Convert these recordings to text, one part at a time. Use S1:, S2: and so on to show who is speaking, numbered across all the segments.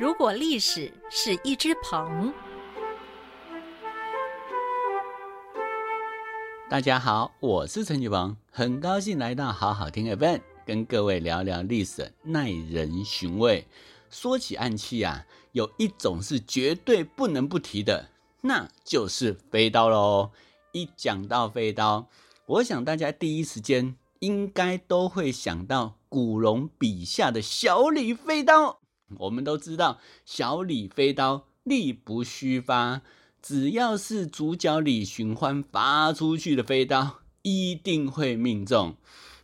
S1: 如果历史是一只鹏，
S2: 大家好，我是陈启鹏，很高兴来到好好听 event，跟各位聊聊历史，耐人寻味。说起暗器啊，有一种是绝对不能不提的，那就是飞刀喽。一讲到飞刀，我想大家第一时间应该都会想到古龙笔下的小李飞刀。我们都知道，小李飞刀力不虚发，只要是主角李寻欢发出去的飞刀，一定会命中。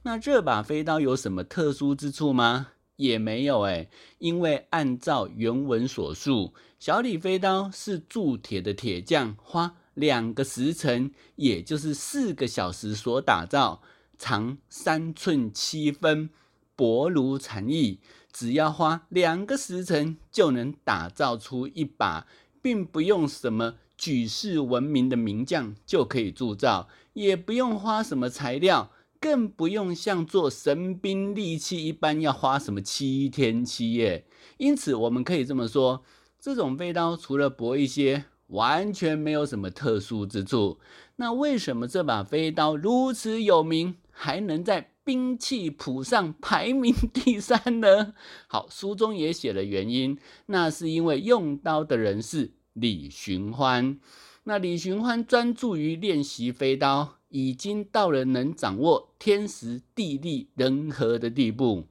S2: 那这把飞刀有什么特殊之处吗？也没有哎，因为按照原文所述，小李飞刀是铸铁的铁匠花两个时辰，也就是四个小时所打造，长三寸七分，薄如蝉翼。只要花两个时辰就能打造出一把，并不用什么举世闻名的名将就可以铸造，也不用花什么材料，更不用像做神兵利器一般要花什么七天七夜。因此，我们可以这么说，这种飞刀除了薄一些，完全没有什么特殊之处。那为什么这把飞刀如此有名，还能在？兵器谱上排名第三呢。好，书中也写了原因，那是因为用刀的人是李寻欢。那李寻欢专注于练习飞刀，已经到了能掌握天时地利人和的地步，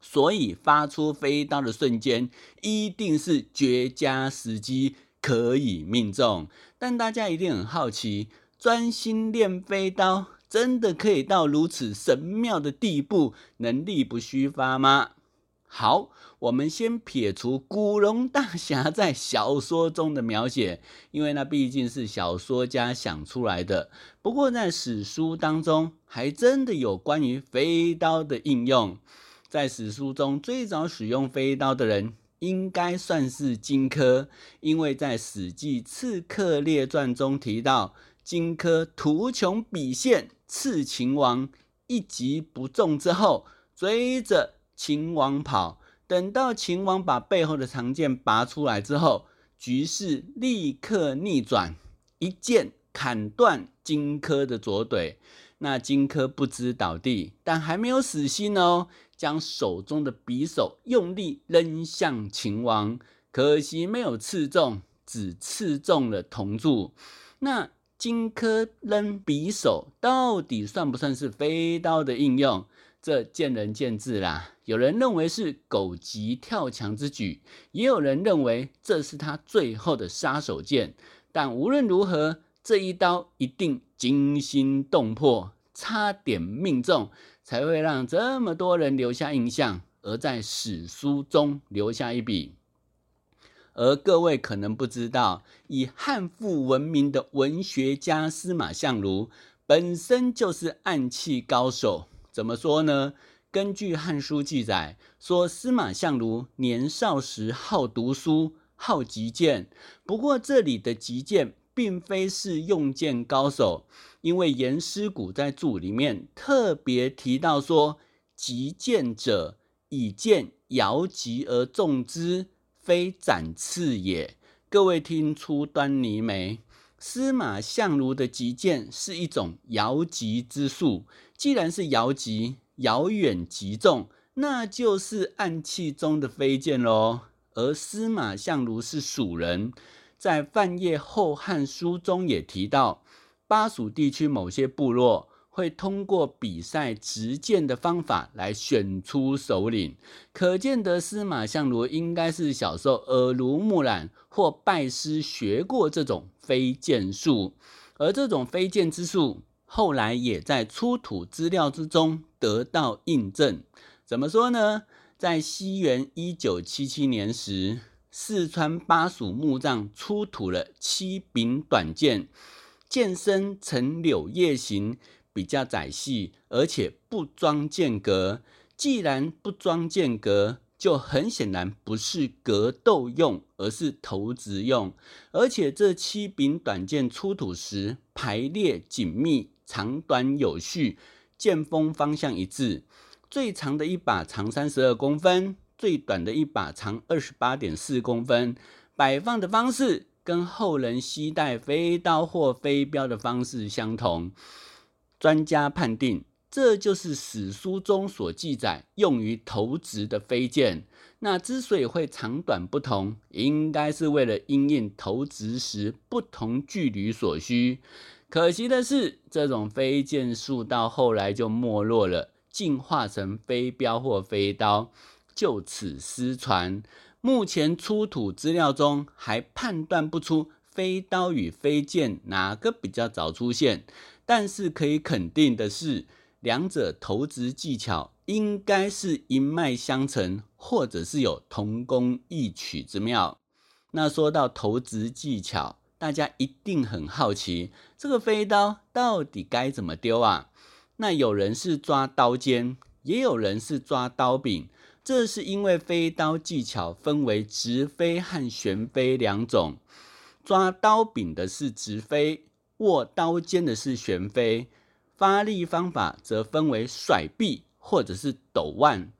S2: 所以发出飞刀的瞬间，一定是绝佳时机，可以命中。但大家一定很好奇，专心练飞刀。真的可以到如此神妙的地步，能力不虚发吗？好，我们先撇除古龙大侠在小说中的描写，因为那毕竟是小说家想出来的。不过在史书当中，还真的有关于飞刀的应用。在史书中，最早使用飞刀的人，应该算是荆轲，因为在《史记刺客列传》中提到，荆轲图穷匕现。刺秦王一击不中之后，追着秦王跑。等到秦王把背后的长剑拔出来之后，局势立刻逆转，一剑砍断荆轲的左腿。那荆轲不知倒地，但还没有死心哦，将手中的匕首用力扔向秦王，可惜没有刺中，只刺中了铜柱。那。荆轲扔匕首到底算不算是飞刀的应用？这见仁见智啦。有人认为是狗急跳墙之举，也有人认为这是他最后的杀手锏。但无论如何，这一刀一定惊心动魄，差点命中，才会让这么多人留下印象，而在史书中留下一笔。而各位可能不知道，以汉赋闻名的文学家司马相如，本身就是暗器高手。怎么说呢？根据《汉书》记载，说司马相如年少时好读书，好击剑。不过这里的击剑，并非是用剑高手，因为颜师古在注里面特别提到说，击剑者以剑摇击而中之。非斩刺也，各位听出端倪没？司马相如的急剑是一种遥击之术。既然是遥击，遥远击中，那就是暗器中的飞剑喽。而司马相如是蜀人，在范晔《后汉书》中也提到，巴蜀地区某些部落。会通过比赛执剑的方法来选出首领，可见得司马相如应该是小时候耳濡目染或拜师学过这种飞剑术，而这种飞剑之术后来也在出土资料之中得到印证。怎么说呢？在西元一九七七年时，四川巴蜀墓葬出土了七柄短剑，剑身呈柳叶形。比较窄细，而且不装剑格。既然不装剑格，就很显然不是格斗用，而是投掷用。而且这七柄短剑出土时排列紧密，长短有序，剑锋方向一致。最长的一把长三十二公分，最短的一把长二十八点四公分，摆放的方式跟后人携带飞刀或飞镖的方式相同。专家判定，这就是史书中所记载用于投掷的飞剑。那之所以会长短不同，应该是为了因应投掷时不同距离所需。可惜的是，这种飞剑术到后来就没落了，进化成飞镖或飞刀，就此失传。目前出土资料中还判断不出飞刀与飞剑哪个比较早出现，但是可以肯定的是，两者投掷技巧。应该是一脉相承，或者是有同工异曲之妙。那说到投掷技巧，大家一定很好奇，这个飞刀到底该怎么丢啊？那有人是抓刀尖，也有人是抓刀柄。这是因为飞刀技巧分为直飞和旋飞两种，抓刀柄的是直飞，握刀尖的是旋飞。发力方法则分为甩臂。或者是抖腕，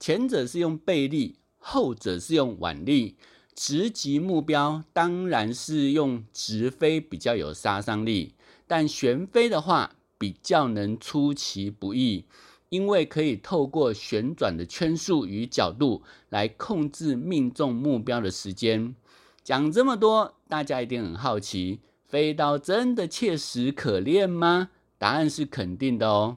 S2: 前者是用背力，后者是用腕力。直击目标当然是用直飞比较有杀伤力，但旋飞的话比较能出其不意，因为可以透过旋转的圈数与角度来控制命中目标的时间。讲这么多，大家一定很好奇，飞刀真的切实可练吗？答案是肯定的哦。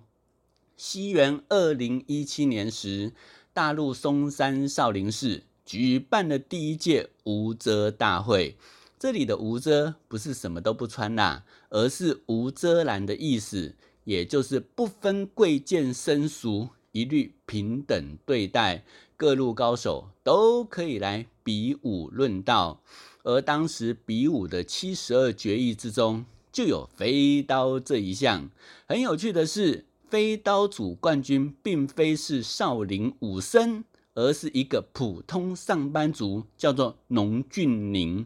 S2: 西元二零一七年时，大陆嵩山少林寺举办了第一届无遮大会。这里的无遮不是什么都不穿啦，而是无遮拦的意思，也就是不分贵贱生俗，一律平等对待，各路高手都可以来比武论道。而当时比武的七十二绝艺之中，就有飞刀这一项。很有趣的是。飞刀组冠军并非是少林武僧，而是一个普通上班族，叫做农俊宁。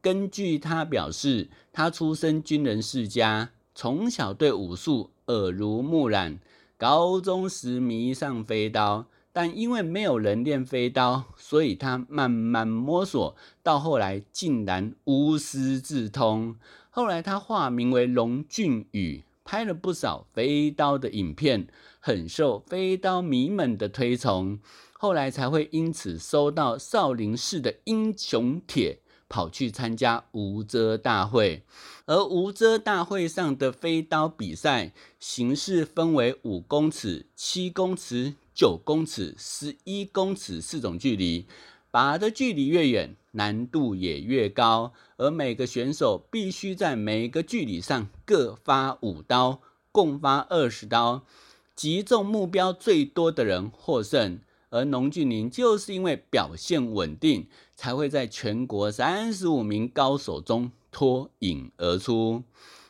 S2: 根据他表示，他出身军人世家，从小对武术耳濡目染，高中时迷上飞刀，但因为没有人练飞刀，所以他慢慢摸索，到后来竟然无师自通。后来他化名为龙俊宇。拍了不少飞刀的影片，很受飞刀迷们的推崇，后来才会因此收到少林寺的英雄帖，跑去参加无遮大会。而无遮大会上的飞刀比赛形式分为五公尺、七公尺、九公尺、十一公尺四种距离。拔的距离越远，难度也越高，而每个选手必须在每个距离上各发五刀，共发二十刀，击中目标最多的人获胜。而农俊宁就是因为表现稳定，才会在全国三十五名高手中脱颖而出。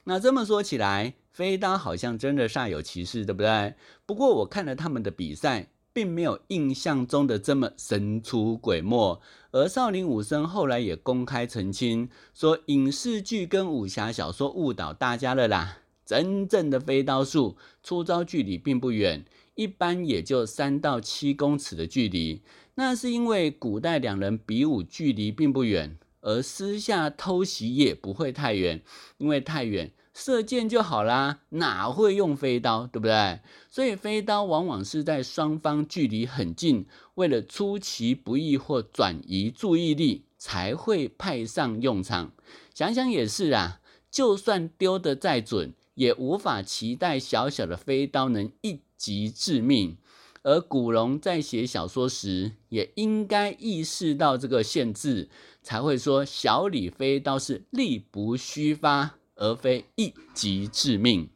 S2: 那这么说起来，飞刀好像真的煞有其事，对不对？不过我看了他们的比赛。并没有印象中的这么神出鬼没，而少林武僧后来也公开澄清说，影视剧跟武侠小说误导大家了啦。真正的飞刀术出招距离并不远，一般也就三到七公尺的距离。那是因为古代两人比武距离并不远，而私下偷袭也不会太远，因为太远。射箭就好啦，哪会用飞刀，对不对？所以飞刀往往是在双方距离很近，为了出其不意或转移注意力，才会派上用场。想想也是啊，就算丢得再准，也无法期待小小的飞刀能一击致命。而古龙在写小说时，也应该意识到这个限制，才会说小李飞刀是力不虚发。而非一击致命。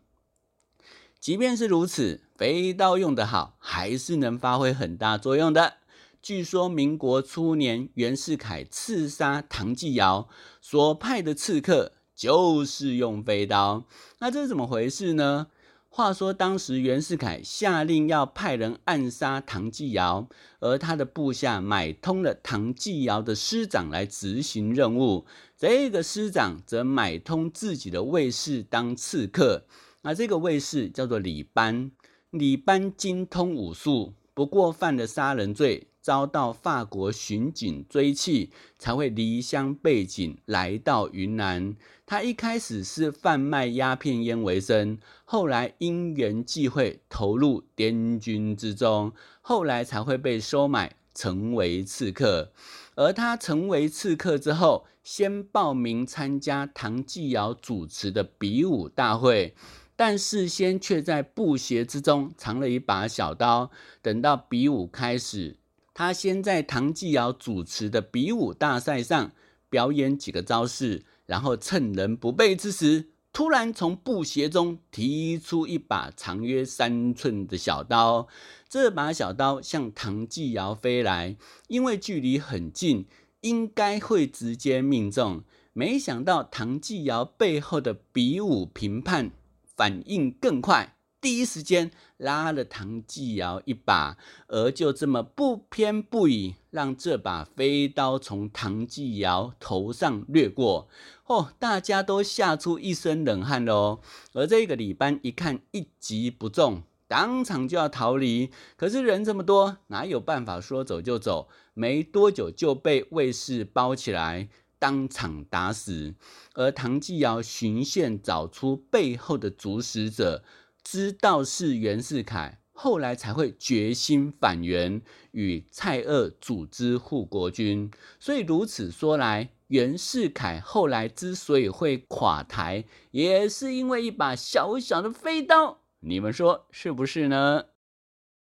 S2: 即便是如此，飞刀用得好，还是能发挥很大作用的。据说民国初年，袁世凯刺杀唐继尧所派的刺客，就是用飞刀。那这是怎么回事呢？话说，当时袁世凯下令要派人暗杀唐继尧，而他的部下买通了唐继尧的师长来执行任务。这个师长则买通自己的卫士当刺客。那这个卫士叫做李班，李班精通武术，不过犯了杀人罪，遭到法国巡警追缉，才会离乡背井来到云南。他一开始是贩卖鸦片烟为生，后来因缘际会投入滇军之中，后来才会被收买成为刺客。而他成为刺客之后，先报名参加唐继尧主持的比武大会。但事先却在布鞋之中藏了一把小刀，等到比武开始，他先在唐继尧主持的比武大赛上表演几个招式，然后趁人不备之时，突然从布鞋中提出一把长约三寸的小刀。这把小刀向唐继尧飞来，因为距离很近，应该会直接命中。没想到唐继尧背后的比武评判。反应更快，第一时间拉了唐继尧一把，而就这么不偏不倚，让这把飞刀从唐继尧头上掠过。哦，大家都吓出一身冷汗喽。而这个李班一看一击不中，当场就要逃离，可是人这么多，哪有办法说走就走？没多久就被卫士包起来。当场打死，而唐继尧循线找出背后的主使者，知道是袁世凯，后来才会决心反袁，与蔡锷组织护国军。所以如此说来，袁世凯后来之所以会垮台，也是因为一把小小的飞刀。你们说是不是呢？